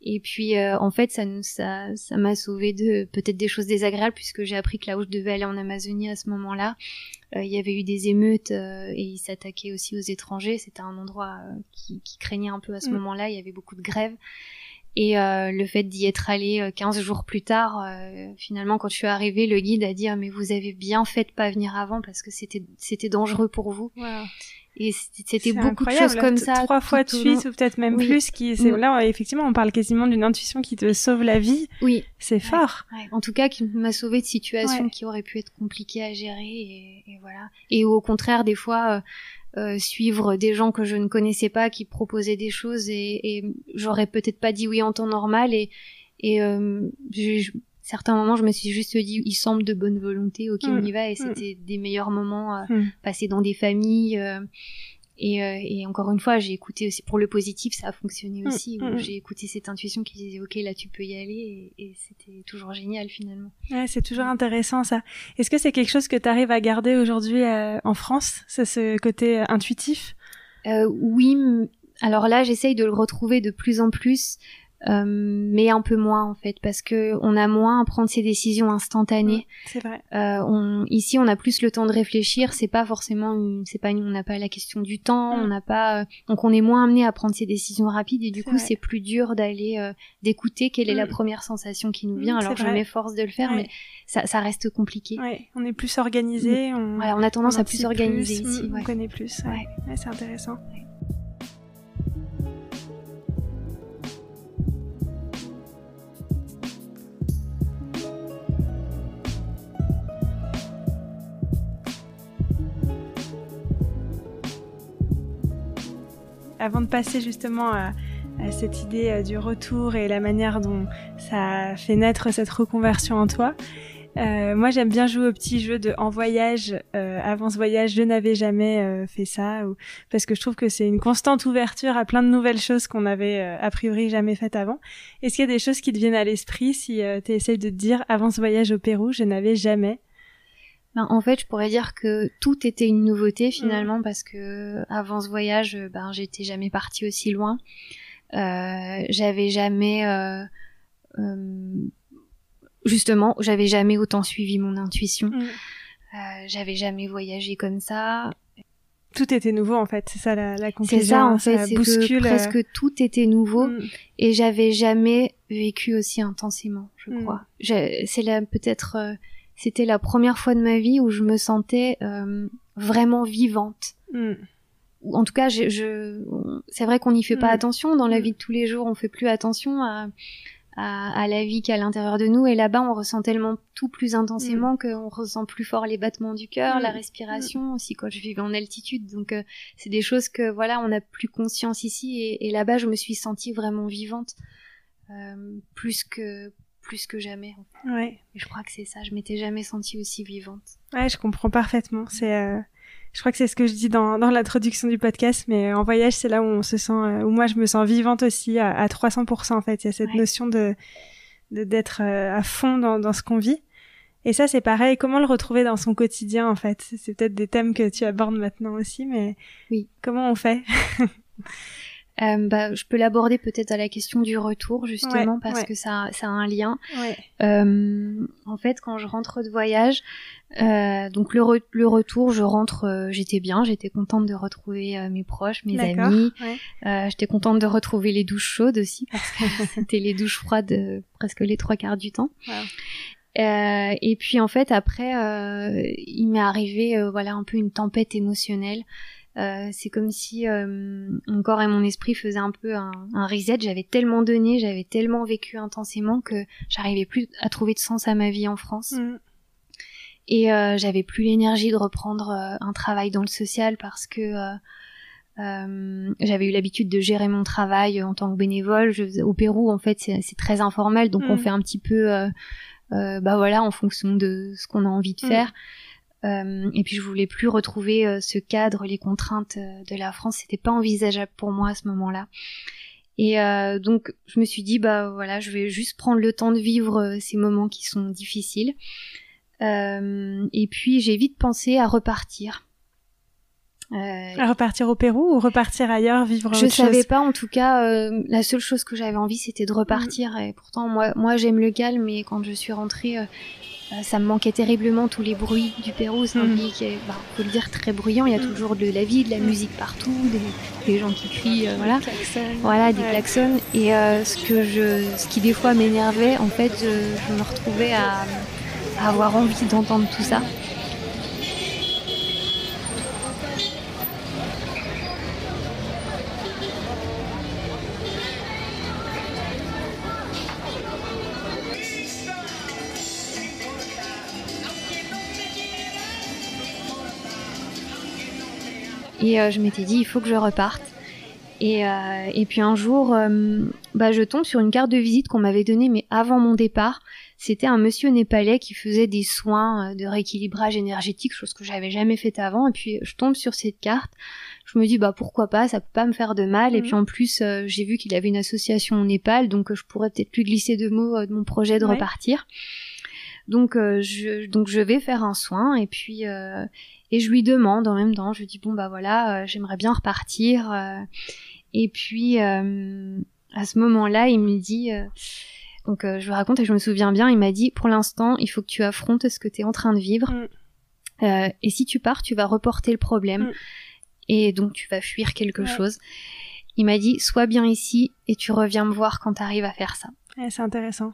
Et puis euh, en fait ça ça ça m'a sauvé de peut-être des choses désagréables puisque j'ai appris que là où je devais aller en Amazonie à ce moment-là, euh, il y avait eu des émeutes euh, et ils s'attaquaient aussi aux étrangers. C'était un endroit qui, qui, craignait un peu à ce mm. moment-là. Il y avait beaucoup de grèves. Et euh, le fait d'y être allé 15 jours plus tard, euh, finalement, quand je suis arrivée, le guide a dit ah, mais vous avez bien fait de pas venir avant parce que c'était c'était dangereux pour vous. Et c'était beaucoup de choses comme ça. Trois fois de suite ou peut-être même plus. Qui, c'est, Là, effectivement, on parle quasiment d'une intuition qui te sauve la vie. Oui. C'est fort. En tout cas, qui m'a sauvé de situations qui auraient pu être compliquées à gérer. Et, et voilà. Et au contraire, des fois, euh, euh, suivre des gens que je ne connaissais pas qui proposaient des choses et, et j'aurais peut-être pas dit oui en temps normal. Et, et euh, je, certains moments, je me suis juste dit, il semble de bonne volonté, ok, on mm. y va, et mm. c'était des meilleurs moments euh, mm. passés dans des familles. Euh, et, euh, et, encore une fois, j'ai écouté aussi pour le positif, ça a fonctionné aussi. J'ai écouté cette intuition qui disait, ok, là tu peux y aller, et, et c'était toujours génial finalement. Ouais, c'est toujours intéressant ça. Est-ce que c'est quelque chose que tu arrives à garder aujourd'hui en France, c'est ce côté intuitif? Oui. Alors là, j'essaye de le retrouver de plus en plus. Euh, mais un peu moins en fait parce que on a moins à prendre ces décisions instantanées. c'est vrai. Euh, on, ici, on a plus le temps de réfléchir. C'est pas forcément, c'est pas, on n'a pas la question du temps. Mm. On n'a pas, euh, donc on est moins amené à prendre ces décisions rapides et du coup, c'est plus dur d'aller euh, d'écouter quelle est la mm. première sensation qui nous vient. Mm, Alors je m'efforce de le faire, mais ça, ça, reste compliqué. Ouais, on est plus organisé. On, on a tendance à plus organiser ici. On connaît plus. Ouais, c'est intéressant. Avant de passer justement à, cette idée du retour et la manière dont ça fait naître cette reconversion en toi, euh, moi, j'aime bien jouer au petit jeu de en voyage. Euh, avant ce voyage, je n'avais jamais euh, fait ça, ou... parce que je trouve que c'est une constante ouverture à plein de nouvelles choses qu'on avait a priori jamais faites avant. Est-ce qu'il y a des choses qui te viennent à l'esprit si tu essaies de te dire avant ce voyage au Pérou, je n'avais jamais ben, en fait, je pourrais dire que tout était une nouveauté finalement parce que avant ce voyage, ben j'étais jamais partie aussi loin. j'avais jamais justement, j'avais jamais autant suivi mon intuition. Mm. Euh, j'avais jamais voyagé comme ça. Tout était nouveau en fait, c'est ça la, la conclusion. C'est ça en fait, c'est que presque tout était nouveau mm. et j'avais jamais vécu aussi intensément, je mm. crois. C'est là peut-être, euh, c'était la première fois de ma vie où je me sentais euh, vraiment vivante. En tout cas, je, je c'est vrai qu'on n'y fait pas attention dans la vie de tous les jours, on fait plus attention à à, la vie qu'à l'intérieur de nous. Et là-bas, on ressent tellement tout plus intensément mm. qu'on ressent plus fort les battements du cœur, la respiration aussi quand je vivais en altitude. Donc, euh, c'est des choses que voilà, on a plus conscience ici. Et, là-bas, je me suis sentie vraiment vivante, euh, plus que plus que jamais. Ouais. Et je crois que c'est ça. Je m'étais jamais sentie aussi vivante. Ouais, je comprends parfaitement. C'est euh, je crois que c'est ce que je dis dans, dans l'introduction du podcast, mais en voyage, c'est là où on se sent, euh, où moi je me sens vivante aussi à, à 300% en fait. Il y a cette notion de d'être euh, à fond dans, dans ce qu'on vit. Et ça, c'est pareil. Comment le retrouver dans son quotidien, en fait? C'est peut-être des thèmes que tu abordes maintenant aussi, mais oui. comment on fait? Euh, bah, je peux l'aborder peut-être à la question du retour justement parce que ça, ça a un lien. Euh, en fait, quand je rentre de voyage, euh, donc le, le, retour, je rentre, euh, j'étais bien, j'étais contente de retrouver euh, mes proches, mes amis. j'étais contente de retrouver les douches chaudes aussi parce que c'était les douches froides presque les trois quarts du temps. et puis en fait après, il m'est arrivé voilà un peu une tempête émotionnelle. Euh, c'est comme si euh, mon corps et mon esprit faisaient un peu un, reset. J'avais tellement donné, j'avais tellement vécu intensément que j'arrivais plus à trouver de sens à ma vie en France. Mm. Et euh, j'avais plus l'énergie de reprendre un travail dans le social parce que j'avais eu l'habitude de gérer mon travail en tant que bénévole. Je, au Pérou, en fait, c'est très informel, donc on mm. fait un petit peu, bah voilà, en fonction de ce qu'on a envie de mm. faire. Et puis je voulais plus retrouver euh, ce cadre, les contraintes euh, de la France, c'était pas envisageable pour moi à ce moment-là. Et donc je me suis dit bah voilà, je vais juste prendre le temps de vivre ces moments qui sont difficiles. et puis j'ai vite pensé à repartir. À repartir au Pérou ou repartir ailleurs, vivre Je savais pas, en tout cas, la seule chose que j'avais envie, c'était de repartir. Mm. Et pourtant, moi, moi, j'aime le calme, mais quand je suis rentrée, euh, ça me manquait terriblement tous les bruits du Pérou. C'est un hmm. pays qui est, bah, faut le dire, très bruyant. Il y a hmm. toujours de la vie, de la musique partout, des, gens qui crient, euh, voilà, voilà, des klaxons. Et euh, ce que je, ce qui des fois m'énervait, en fait, je, me retrouvais à avoir envie d'entendre tout ça. Et euh, je m'étais dit, il faut que je reparte. Et, euh, et puis un jour, euh, bah, je tombe sur une carte de visite qu'on m'avait donnée, mais avant mon départ. C'était un monsieur népalais qui faisait des soins de rééquilibrage énergétique, chose que j'avais jamais faite avant. Et puis je tombe sur cette carte. Je me dis bah pourquoi pas, ça peut pas me faire de mal. Et mhm. puis en plus, j'ai vu qu'il avait une association au Népal, donc je pourrais peut-être plus glisser de mots de mon projet de repartir. Donc je donc je vais faire un soin et puis et je lui demande en même temps, je lui dis bon bah voilà, euh, j'aimerais bien repartir. Euh. et puis euh, à ce moment-là, il me dit, donc je lui raconte et je me souviens bien, il m'a dit pour l'instant, il faut que tu affrontes ce que tu es en train de vivre. Mm. et si tu pars, tu vas reporter le problème. Mm. Et donc tu vas fuir quelque chose. Il m'a dit sois bien ici et tu reviens me voir quand tu arrives à faire ça. c'est intéressant.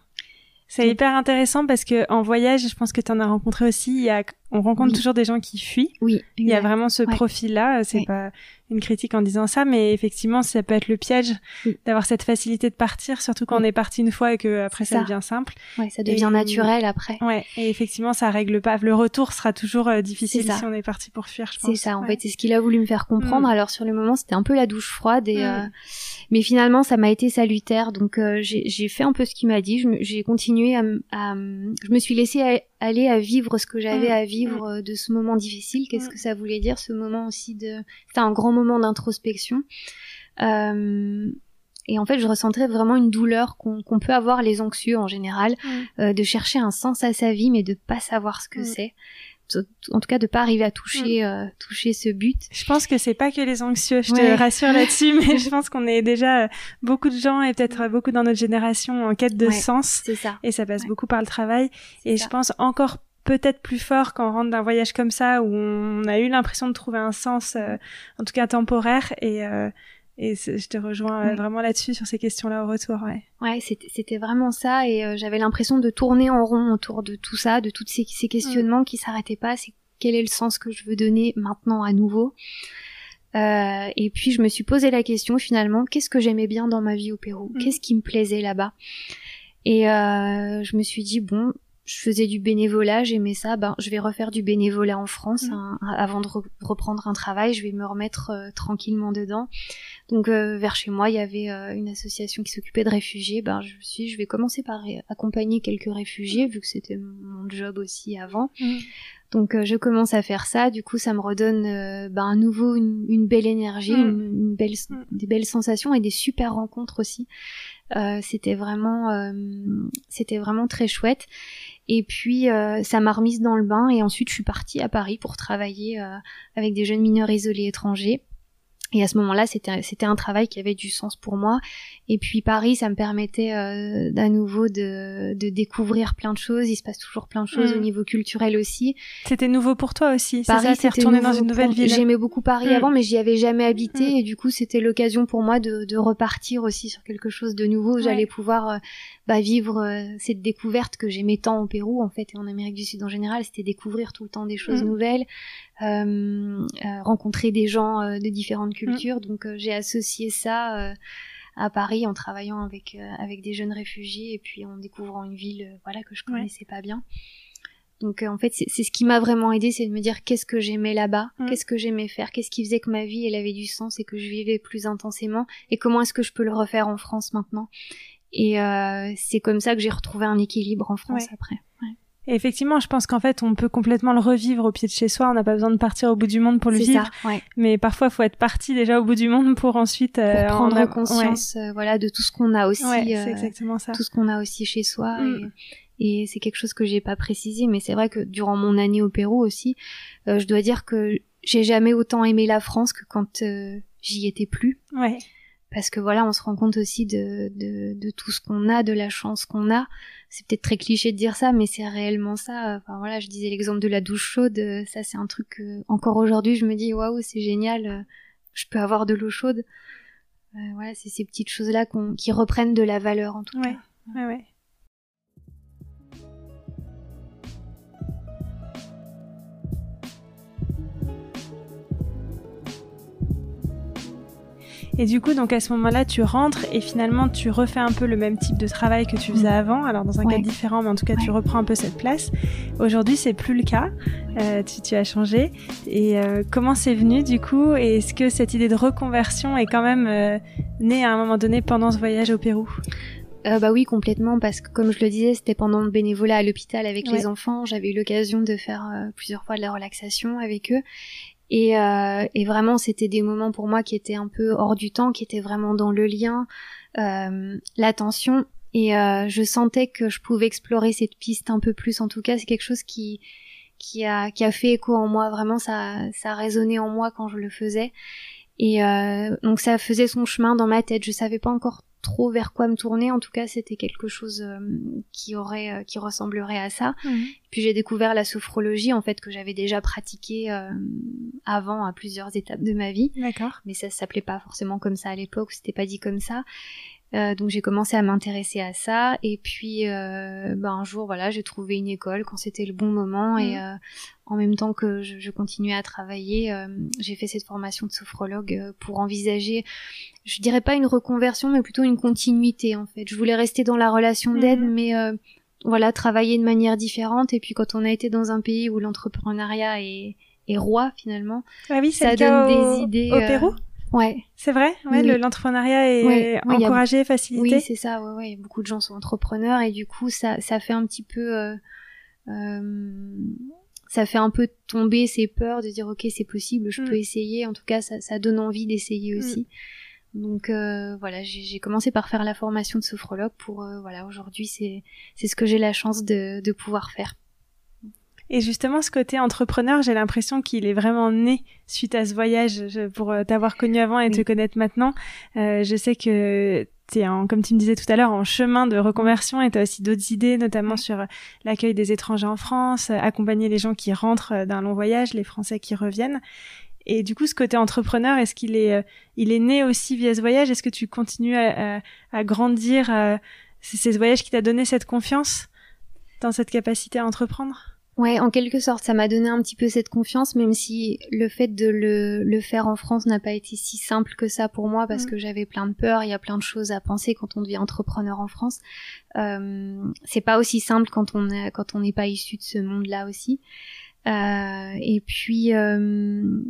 C'est hyper intéressant parce que en voyage, je pense que tu en as rencontré aussi, il y a on rencontre toujours des gens qui fuient. Oui. Il y a vraiment ce profil-là. C'est pas une critique en disant ça, mais effectivement, ça peut être le piège d'avoir cette facilité de partir, surtout quand on est parti une fois et que après ça. devient simple. Ouais, ça devient naturel après. Ouais. Et effectivement, ça règle pas. Le retour sera toujours euh, difficile si on est parti pour fuir. Je pense. C'est ça. En fait, c'est ce qu'il a voulu me faire comprendre. Mm. Alors sur le moment, c'était un peu la douche froide et. Mm. Euh, mais finalement, ça m'a été salutaire. Donc euh, j'ai fait un peu ce qu'il m'a dit. J'ai continué à, à, je me suis laissée aller à vivre ce que j'avais mm. à vivre de ce moment difficile. Qu'est-ce que ça voulait dire ce moment aussi de. C'était un grand moment d'introspection. Euh, et en fait, je ressentais vraiment une douleur qu'on peut avoir les anxieux en général, mm. euh, de chercher un sens à sa vie, mais de pas savoir ce que mm. c'est. En tout cas, de pas arriver à toucher, mm. euh, toucher ce but. Je pense que c'est pas que les anxieux. Je te rassure là-dessus, mais je pense qu'on est déjà beaucoup de gens et peut-être beaucoup dans notre génération en quête de sens. C'est ça. Et ça passe beaucoup par le travail. Et je pense encore peut-être plus fort quand on rentre d'un voyage comme ça où on a eu l'impression de trouver un sens, euh, en tout cas temporaire. Et, euh, et je te rejoins euh, vraiment là-dessus sur ces questions-là au retour. Ouais, ouais c'était vraiment ça. Et j'avais l'impression de tourner en rond autour de tout ça, de tous ces, ces, questionnements qui s'arrêtaient pas. C'est quel est le sens que je veux donner maintenant à nouveau? Et puis je me suis posé la question finalement, qu'est-ce que j'aimais bien dans ma vie au Pérou? Mm. Qu'est-ce qui me plaisait là-bas? Et je me suis dit, bon, je faisais du bénévolat, j'aimais ça, ben je vais refaire du bénévolat en France mmh. hein, avant de reprendre un travail, je vais me remettre euh, tranquillement dedans. Donc euh, vers chez moi, il y avait euh, une association qui s'occupait de réfugiés, ben je me suis je vais commencer par accompagner quelques réfugiés vu que c'était mon job aussi avant. Mmh. Donc je commence à faire ça, du coup ça me redonne ben, à nouveau une, belle énergie, mmh. une, belle, des belles sensations et des super rencontres aussi. C'était vraiment, c'était vraiment très chouette. Et puis euh, ça m'a remise dans le bain et ensuite je suis partie à Paris pour travailler euh, avec des jeunes mineurs isolés étrangers. Et à ce moment-là, c'était c'était un travail qui avait du sens pour moi. Et puis Paris, ça me permettait euh, d'à nouveau de, de découvrir plein de choses. Il se passe toujours plein de choses mm. au niveau culturel aussi. C'était nouveau pour toi aussi. Paris, c'est retourné dans une nouvelle ville. J'aimais beaucoup Paris mm. avant, mais j'y avais jamais habité. Mm. Et du coup, c'était l'occasion pour moi de, de, repartir aussi sur quelque chose de nouveau. J'allais pouvoir euh, bah, vivre euh, cette découverte que j'aimais tant au Pérou en fait et en Amérique du Sud en général. C'était découvrir tout le temps des choses nouvelles. Euh, euh, rencontrer des gens de différentes cultures. Mm. Donc j'ai associé ça à Paris en travaillant avec avec des jeunes réfugiés et puis en découvrant une ville voilà que je connaissais pas bien. Donc en fait c'est ce qui m'a vraiment aidé, c'est de me dire qu'est-ce que j'aimais là-bas, mm. qu'est-ce que j'aimais faire, qu'est-ce qui faisait que ma vie elle avait du sens et que je vivais plus intensément et comment est-ce que je peux le refaire en France maintenant. Et c'est comme ça que j'ai retrouvé un équilibre en France après. Et effectivement, je pense qu'en fait, on peut complètement le revivre au pied de chez soi. On n'a pas besoin de partir au bout du monde pour le vivre. Ça, ouais. Mais parfois, il faut être parti déjà au bout du monde pour ensuite euh, prendre conscience, euh, voilà, de tout ce qu'on a aussi. Ouais, euh, exactement ça. Tout ce qu'on a aussi chez soi. Mm. Et, et c'est quelque chose que j'ai pas précisé, mais c'est vrai que durant mon année au Pérou aussi, je dois dire que j'ai jamais autant aimé la France que quand j'y étais plus. Ouais parce que voilà, on se rend compte aussi de, de, de tout ce qu'on a, de la chance qu'on a. C'est peut-être très cliché de dire ça, mais c'est réellement ça. Enfin voilà, je disais l'exemple de la douche chaude, ça c'est un truc que, encore aujourd'hui je me dis waouh c'est génial, je peux avoir de l'eau chaude. Euh, voilà, c'est ces petites choses là qui reprennent de la valeur en tout cas. Ouais, ouais. Et du coup, donc à ce moment-là, tu rentres et finalement tu refais un peu le même type de travail que tu faisais mm. avant. Alors dans un cas différent, mais en tout cas tu reprends un peu cette place. Aujourd'hui, c'est plus le cas. Euh, tu, tu, as changé. Et euh, comment c'est venu du coup? Et est-ce que cette idée de reconversion est quand même euh, née à un moment donné pendant ce voyage au Pérou? Euh, bah oui, complètement, parce que comme je le disais, c'était pendant le bénévolat à l'hôpital avec les enfants. J'avais eu l'occasion de faire euh, plusieurs fois de la relaxation avec eux. Et, euh, et vraiment, c'était des moments pour moi qui étaient un peu hors du temps, qui étaient vraiment dans le lien, euh, l'attention. Et euh, je sentais que je pouvais explorer cette piste un peu plus. En tout cas, c'est quelque chose qui qui a qui a fait écho en moi. Vraiment, ça ça a résonné en moi quand je le faisais. Et euh, donc ça faisait son chemin dans ma tête. Je savais pas encore trop vers quoi me tourner. En tout cas, c'était quelque chose euh, qui aurait, euh, qui ressemblerait à ça. Puis j'ai découvert la sophrologie, en fait, que j'avais déjà pratiqué euh, avant à plusieurs étapes de ma vie. D'accord. Mais ça s'appelait pas forcément comme ça à l'époque, c'était pas dit comme ça. Euh, donc j'ai commencé à m'intéresser à ça. Et puis euh, ben, un jour voilà j'ai trouvé une école quand c'était le bon moment. Et mmh. euh, en même temps que je, je continuais à travailler euh, j'ai fait cette formation de sophrologue euh, pour envisager je dirais pas une reconversion mais plutôt une continuité en fait. Je voulais rester dans la relation d'aide mmh. mais voilà travailler de manière différente. Et puis quand on a été dans un pays où l'entrepreneuriat est, est roi finalement ah oui, ça donne des idées au Pérou? Ouais. C'est vrai? Ouais, l'entrepreneuriat est encouragé, facilité? Oui, c'est ça, ouais, ouais. Beaucoup de gens sont entrepreneurs et du coup, ça, ça fait un petit peu... Euh, euh, ça fait un peu tomber ses peurs de dire ok c'est possible je mm. peux essayer en tout cas ça, ça donne envie d'essayer mm. aussi donc euh, voilà j'ai commencé par faire la formation de sophrologue pour euh, voilà aujourd'hui c'est c'est ce que j'ai la chance de, de pouvoir faire et justement, ce côté entrepreneur, j'ai l'impression qu'il est vraiment né suite à ce voyage. pour euh, t'avoir connu avant et te connaître maintenant, euh, je sais que tu en, comme tu me disais tout à l'heure, en chemin de reconversion et tu as aussi d'autres idées, notamment sur l'accueil des étrangers en France, accompagner les gens qui rentrent d'un long voyage, les Français qui reviennent. Et du coup, ce côté entrepreneur, est-ce qu'il est, euh, il est né aussi via ce voyage? Est-ce que tu continues à, à, grandir C'est ce voyage qui t'a donné cette confiance dans cette capacité à entreprendre? Ouais, en quelque sorte, ça m'a donné un petit peu cette confiance, même si le fait de le, le faire en France n'a pas été si simple que ça pour moi, parce mm. que j'avais plein de peurs, il y a plein de choses à penser quand on devient entrepreneur en France. Euh, c'est pas aussi simple quand on est, quand on n'est pas issu de ce monde-là aussi. Euh, et puis, euh,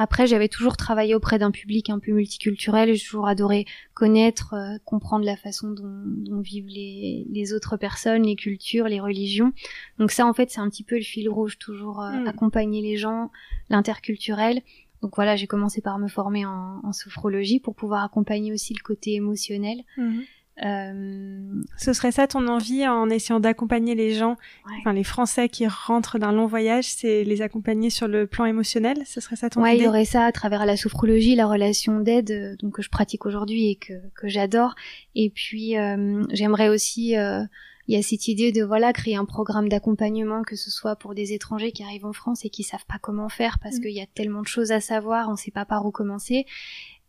après, j'avais toujours travaillé auprès d'un public un peu multiculturel. J'ai toujours adoré connaître, euh, comprendre la façon dont, vivent les, autres personnes, les cultures, les religions. Donc ça, en fait, c'est un petit peu le fil rouge, toujours euh, hmm. accompagner les gens, l'interculturel. Donc voilà, j'ai commencé par me former en, sophrologie pour pouvoir accompagner aussi le côté émotionnel. Hmm. Euh, Ce serait ça ton envie en essayant d'accompagner les gens, enfin les Français qui rentrent d'un long voyage, c'est les accompagner sur le plan émotionnel. Ce serait ça ton ouais, il y aurait ça à travers la sophrologie, la relation d'aide, euh, donc que je pratique aujourd'hui et que que j'adore. Et puis euh, j'aimerais aussi euh, il y a cette idée de voilà créer un programme d'accompagnement que ce soit pour des étrangers qui arrivent en France et qui savent pas comment faire parce mm. qu'il y a tellement de choses à savoir, on sait pas par où commencer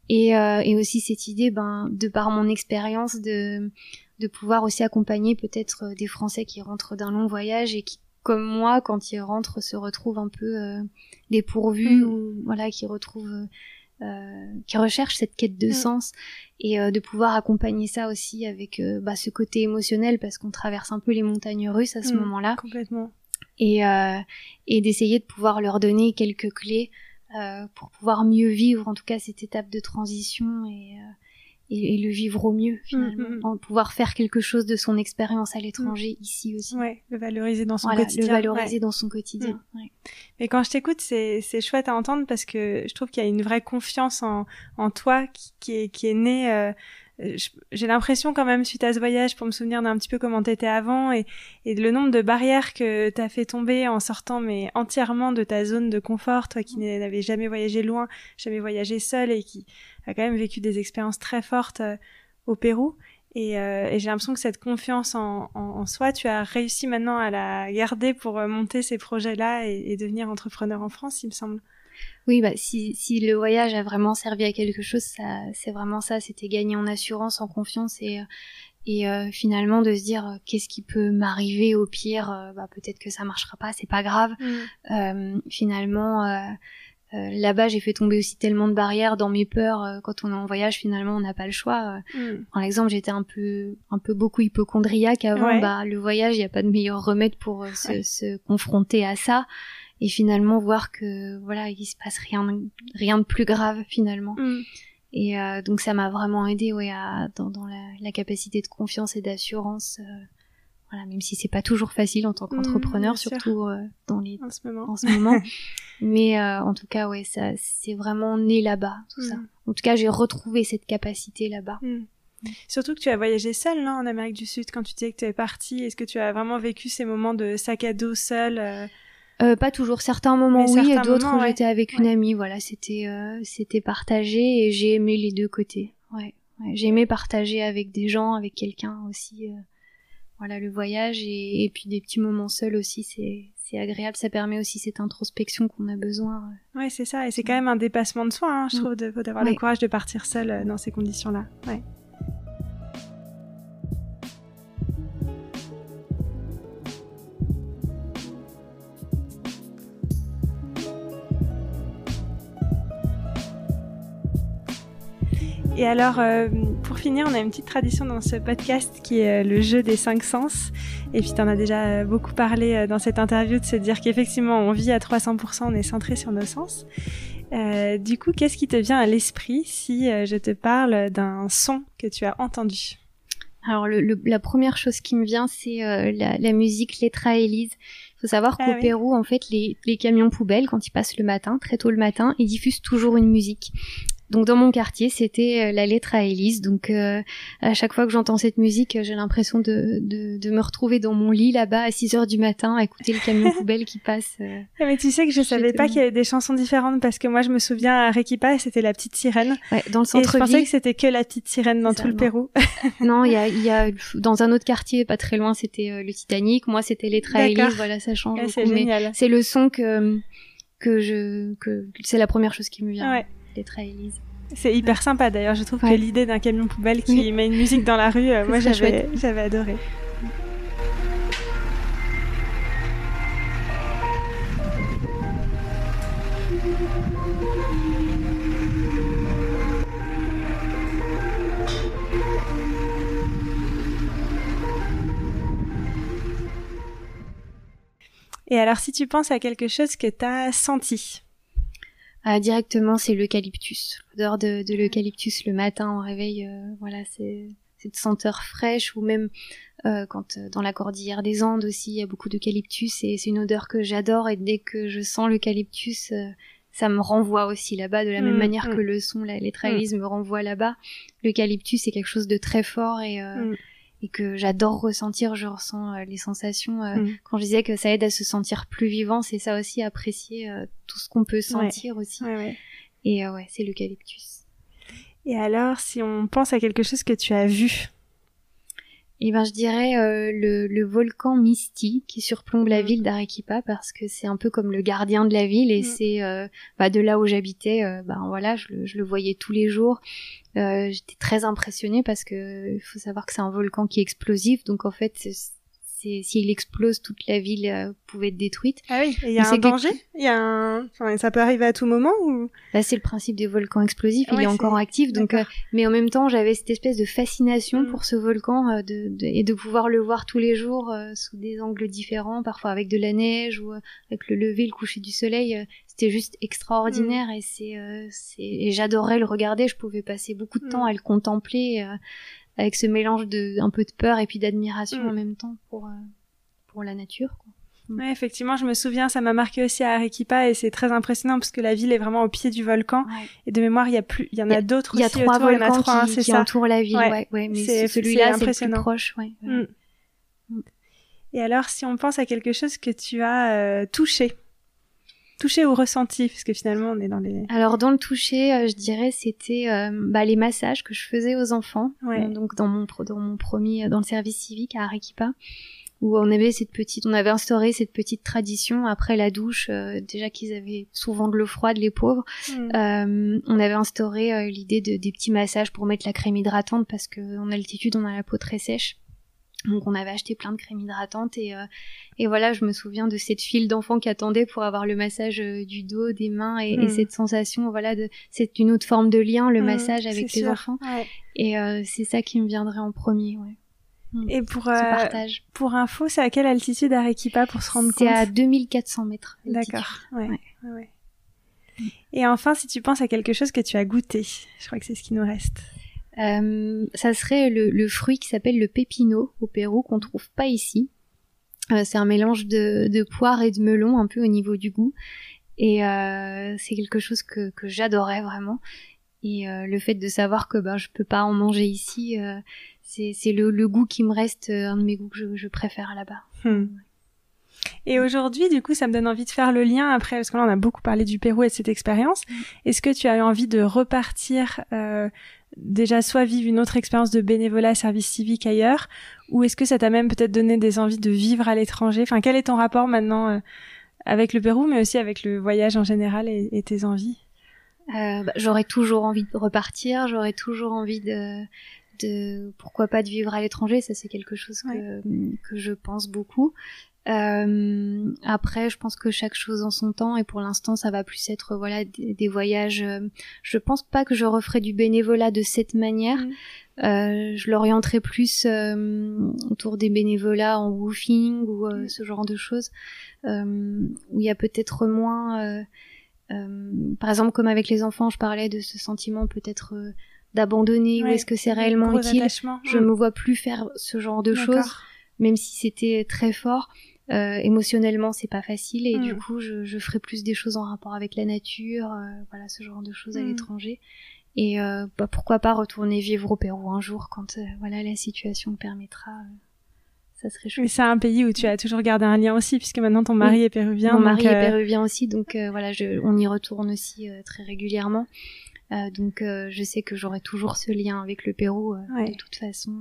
et, euh, et aussi cette idée, ben, de par mon expérience, de, de pouvoir aussi accompagner peut-être euh, des Français qui rentrent d'un long voyage et qui, comme moi, quand ils rentrent, se retrouvent un peu euh, dépourvus mm. ou voilà, qui retrouvent, euh, qui recherchent cette quête de mm. sens et euh, de pouvoir accompagner ça aussi avec bah, ce côté émotionnel parce qu'on traverse un peu les montagnes russes à ce mm. moment-là. Complètement. Et, et d'essayer de pouvoir leur donner quelques clés euh, pour pouvoir mieux vivre en tout cas cette étape de transition et, euh, et, le vivre au mieux finalement, mm, mm. pouvoir faire quelque chose de son expérience à l'étranger mm. ici aussi. Ouais, le valoriser dans son quotidien. Le valoriser dans son quotidien. Ouais. Mais quand je t'écoute, c'est c'est chouette à entendre parce que je trouve qu'il y a une vraie confiance en en toi qui, qui est qui est née euh, j'ai l'impression quand même suite à ce voyage pour me souvenir d'un petit peu comment t'étais avant et, et le nombre de barrières que t'as fait tomber en sortant mais entièrement de ta zone de confort, toi qui n'avais jamais voyagé loin, jamais voyagé seul et qui a quand même vécu des expériences très fortes euh, au Pérou. Et, euh, et j'ai l'impression que cette confiance en, soi, tu as réussi maintenant à la garder pour euh, monter ces projets-là et, et devenir entrepreneur en France, il me semble. Oui, bah si, si le voyage a vraiment servi à quelque chose, ça, c'est vraiment ça. C'était gagner en assurance, en confiance et et euh, finalement de se dire euh, qu'est-ce qui peut m'arriver au pire. Euh, bah peut-être que ça marchera pas, c'est pas grave. Mm. finalement. Là-bas, j'ai fait tomber aussi tellement de barrières dans mes peurs. quand on est en voyage, finalement, on n'a pas le choix. Mm. Par exemple, j'étais un peu, un peu beaucoup hypochondriaque avant. Bah, le voyage, il n'y a pas de meilleur remède pour se, se, confronter à ça et finalement voir que voilà il se passe rien rien de plus grave finalement mm. et euh, donc ça m'a vraiment aidé ouais à, dans, dans la, la, capacité de confiance et d'assurance euh, voilà même si c'est pas toujours facile en tant mm, qu'entrepreneur surtout euh, dans les en ce moment, en ce moment. mais en tout cas ouais ça c'est vraiment né là-bas tout ça mm. en tout cas j'ai retrouvé cette capacité là-bas Surtout que tu as voyagé seul, non, en Amérique du Sud, quand tu disais que tu es partie. Est-ce que tu as vraiment vécu ces moments de sac à dos seul euh, pas toujours. Certains moments oui, et d'autres où j'étais avec une amie. Voilà, c'était euh, c'était partagé et j'ai aimé les deux côtés. Ouais, ouais. j'ai aimé partager avec des gens, avec quelqu'un aussi. Euh, voilà, le voyage et, et, puis des petits moments seuls aussi, c'est c'est agréable. Ça permet aussi cette introspection qu'on a besoin. Ouais, c'est ça. Et c'est quand même un dépassement de soi, hein, je mm. trouve, d'avoir le courage de partir seul dans ces conditions-là. Ouais. Et alors, euh, pour finir, on a une petite tradition dans ce podcast qui est euh, le jeu des cinq sens. Et puis, tu en as déjà euh, beaucoup parlé dans cette interview de se dire qu'effectivement, on vit à 300%, on est centré sur nos sens. Euh, du coup, qu'est-ce qui te vient à l'esprit si je te parle d'un son que tu as entendu? Alors, le, la première chose qui me vient, c'est la, la, musique Letra Elise. Il faut savoir ah qu'au Pérou, en fait, les, les, camions poubelles, quand ils passent le matin, très tôt le matin, ils diffusent toujours une musique. Donc dans mon quartier, c'était euh, la lettre à Élise. Donc euh, à chaque fois que j'entends cette musique, j'ai l'impression de, de, de, me retrouver dans mon lit là-bas à 6 heures du matin à écouter le camion poubelle qui passe. Euh, ah, mais tu sais que je savais pas qu'il y avait des chansons différentes parce que moi je me souviens à Arequipa, c'était la petite sirène. Ouais, dans le centre-ville. Je pensais que c'était que la petite sirène dans tout le Pérou. non, il y a, y a dans un autre quartier pas très loin, c'était le Titanic. Moi, c'était les à Élise. Voilà, ça change. c'est génial. C'est le son que que je que c'est la première chose qui me vient. Ouais. Les. C'est hyper sympa d'ailleurs, je trouve que l'idée d'un camion poubelle qui met une musique dans la rue, euh, moi j'avais j'avais adoré. Et alors si tu penses à quelque chose que tu as senti, ah, directement, c'est l'eucalyptus. L'odeur de, de l'eucalyptus le matin au réveil, euh, voilà, c'est cette senteur fraîche ou même euh, quand euh, dans la cordillère des Andes aussi, il y a beaucoup d'eucalyptus et c'est une odeur que j'adore et dès que je sens l'eucalyptus, ça me renvoie aussi là-bas de la même mm, manière mm. que le son, la, les mm. me renvoient là-bas. L'eucalyptus, c'est quelque chose de très fort et et que j'adore ressentir, je ressens euh, les sensations. Euh, mm. Quand je disais que ça aide à se sentir plus vivant, c'est ça aussi, apprécier euh, tout ce qu'on peut sentir aussi. Et ouais, c'est l'eucalyptus. Et alors, si on pense à quelque chose que tu as vu eh ben, je dirais le, le, volcan Misty qui surplombe la mm. ville d'Arequipa parce que c'est un peu comme le gardien de la ville et mm. c'est bah, de là où j'habitais. ben voilà, je le, je le, voyais tous les jours. Euh, j'étais très impressionnée parce que il faut savoir que c'est un volcan qui est explosif, donc en fait s'il explose, toute la ville euh, pouvait être détruite. Ah oui, il y a un danger Il y a un... Enfin, ça peut arriver à tout moment ou? Là, c'est le principe des volcans explosifs, il est, encore actif, donc... Euh, mais en même temps, j'avais cette espèce de fascination mm. pour ce volcan euh, de, et de pouvoir le voir tous les jours sous des angles différents, parfois avec de la neige ou avec le lever, le coucher du soleil. C'était juste extraordinaire mm. et c'est... et j'adorais le regarder, je pouvais passer beaucoup de temps mm. à le contempler avec ce mélange de un peu de peur et puis d'admiration en mm. même temps pour euh, pour la nature. Quoi. Mm. Ouais, effectivement, je me souviens, ça m'a marqué aussi à Arequipa et c'est très impressionnant parce que la ville est vraiment au pied du volcan et de mémoire, il y a plus, il y en a, d'autres aussi. Il y a trois autour, volcans il trois, qui, qui entourent la ville, ouais, ouais, mais c'est celui-là, c'est le plus proche, ouais. Mm. Et alors, si on pense à quelque chose que tu as euh, touché, touché ou ressenti parce que finalement on est dans les alors dans le toucher euh, je dirais c'était euh, bah, les massages que je faisais aux enfants ouais. Euh, donc dans mon dans mon premier dans le service civique à Arequipa où on avait cette petite on avait instauré cette petite tradition après la douche déjà qu'ils avaient souvent de l'eau froide les pauvres mm. on avait instauré l'idée de des petits massages pour mettre la crème hydratante parce que en altitude on a la peau très sèche donc on avait acheté plein de crèmes hydratantes et, euh, et voilà, je me souviens de cette file d'enfants qui attendaient pour avoir le massage euh, du dos, des mains et, mm. cette sensation, voilà, c'est une autre forme de lien, le mm, massage avec les enfants. Et euh, c'est ça qui me viendrait en premier, ouais. Mm. Et pour partage. pour info, c'est à quelle altitude Arequipa pour se rendre compte C'est à 2400 mètres. D'accord. Ouais. ouais. Et enfin, si tu penses à quelque chose que tu as goûté, je crois que c'est ce qui nous reste. Euh, ça serait le, fruit qui s'appelle le pépino au Pérou qu'on trouve pas ici. Euh, c'est un mélange de, de poire et de melon un peu au niveau du goût et euh, c'est quelque chose que, que j'adorais vraiment. Et le fait de savoir que ben je peux pas en manger ici, c'est le, le, goût qui me reste, un de mes goûts que je, je préfère là-bas. Hmm. Et aujourd'hui, du coup, ça me donne envie de faire le lien après, parce que là, on a beaucoup parlé du Pérou et de cette expérience. Hmm. Est-ce que tu as eu envie de repartir euh, déjà soit vivre une autre expérience de bénévolat, service civique ailleurs, ou est-ce que ça t'a même peut-être donné des envies de vivre à l'étranger? Enfin, quel est ton rapport maintenant euh, avec le Pérou, mais aussi avec le voyage en général et, tes envies? Euh, bah, J'aurais toujours envie de repartir, j'aurais toujours envie de, de, pourquoi pas de vivre à l'étranger, ça c'est quelque chose que, que je pense beaucoup. Euh, après, je pense que chaque chose en son temps et pour l'instant, ça va plus être voilà des, voyages. Euh, je pense pas que je referai du bénévolat de cette manière. Mm. Euh, je l'orienterai plus euh, autour des bénévolats en woofing ou euh, mm. ce genre de choses où il y a peut-être moins. par exemple, comme avec les enfants, je parlais de ce sentiment peut-être d'abandonner ou est-ce que c'est réellement utile? Je me vois plus faire ce genre de choses, même si c'était très fort. Euh, émotionnellement, c'est pas facile et du mm. coup, je, je ferai plus des choses en rapport avec la nature, euh, voilà, ce genre de choses à mm. l'étranger. Et euh, bah, pourquoi pas retourner vivre au Pérou un jour quand euh, voilà la situation me permettra. Euh, ça serait chouette. Mais c'est un pays où tu as toujours gardé un lien aussi, puisque maintenant ton mari est péruvien. Mon mari est péruvien aussi, donc voilà, je, on y retourne aussi très régulièrement. donc je sais que j'aurai toujours ce lien avec le Pérou de toute façon.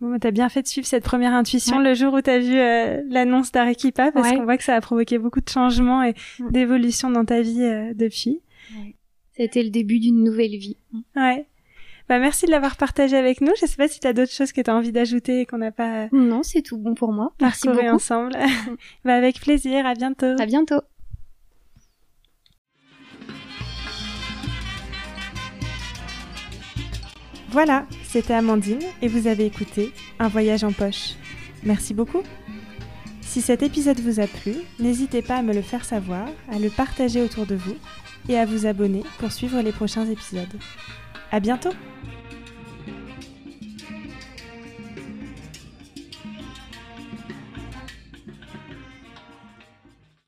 Bon, bah, t'as bien fait de suivre cette première intuition le jour où t'as vu euh, l'annonce d'Arequipa, parce qu'on voit que ça a provoqué beaucoup de changements et mm. d'évolution dans ta vie euh, depuis. C'était le début d'une nouvelle vie. Ouais. Bah merci de l'avoir partagé avec nous. Je sais pas si tu as d'autres choses que tu as envie d'ajouter et qu'on n'a pas. Non, c'est tout bon pour moi. Merci beaucoup. ensemble. bah avec plaisir. À bientôt. À bientôt. Voilà, c'était Amandine et vous avez écouté Un voyage en poche. Merci beaucoup. Si cet épisode vous a plu, n'hésitez pas à me le faire savoir, à le partager autour de vous et à vous abonner pour suivre les prochains épisodes. À bientôt!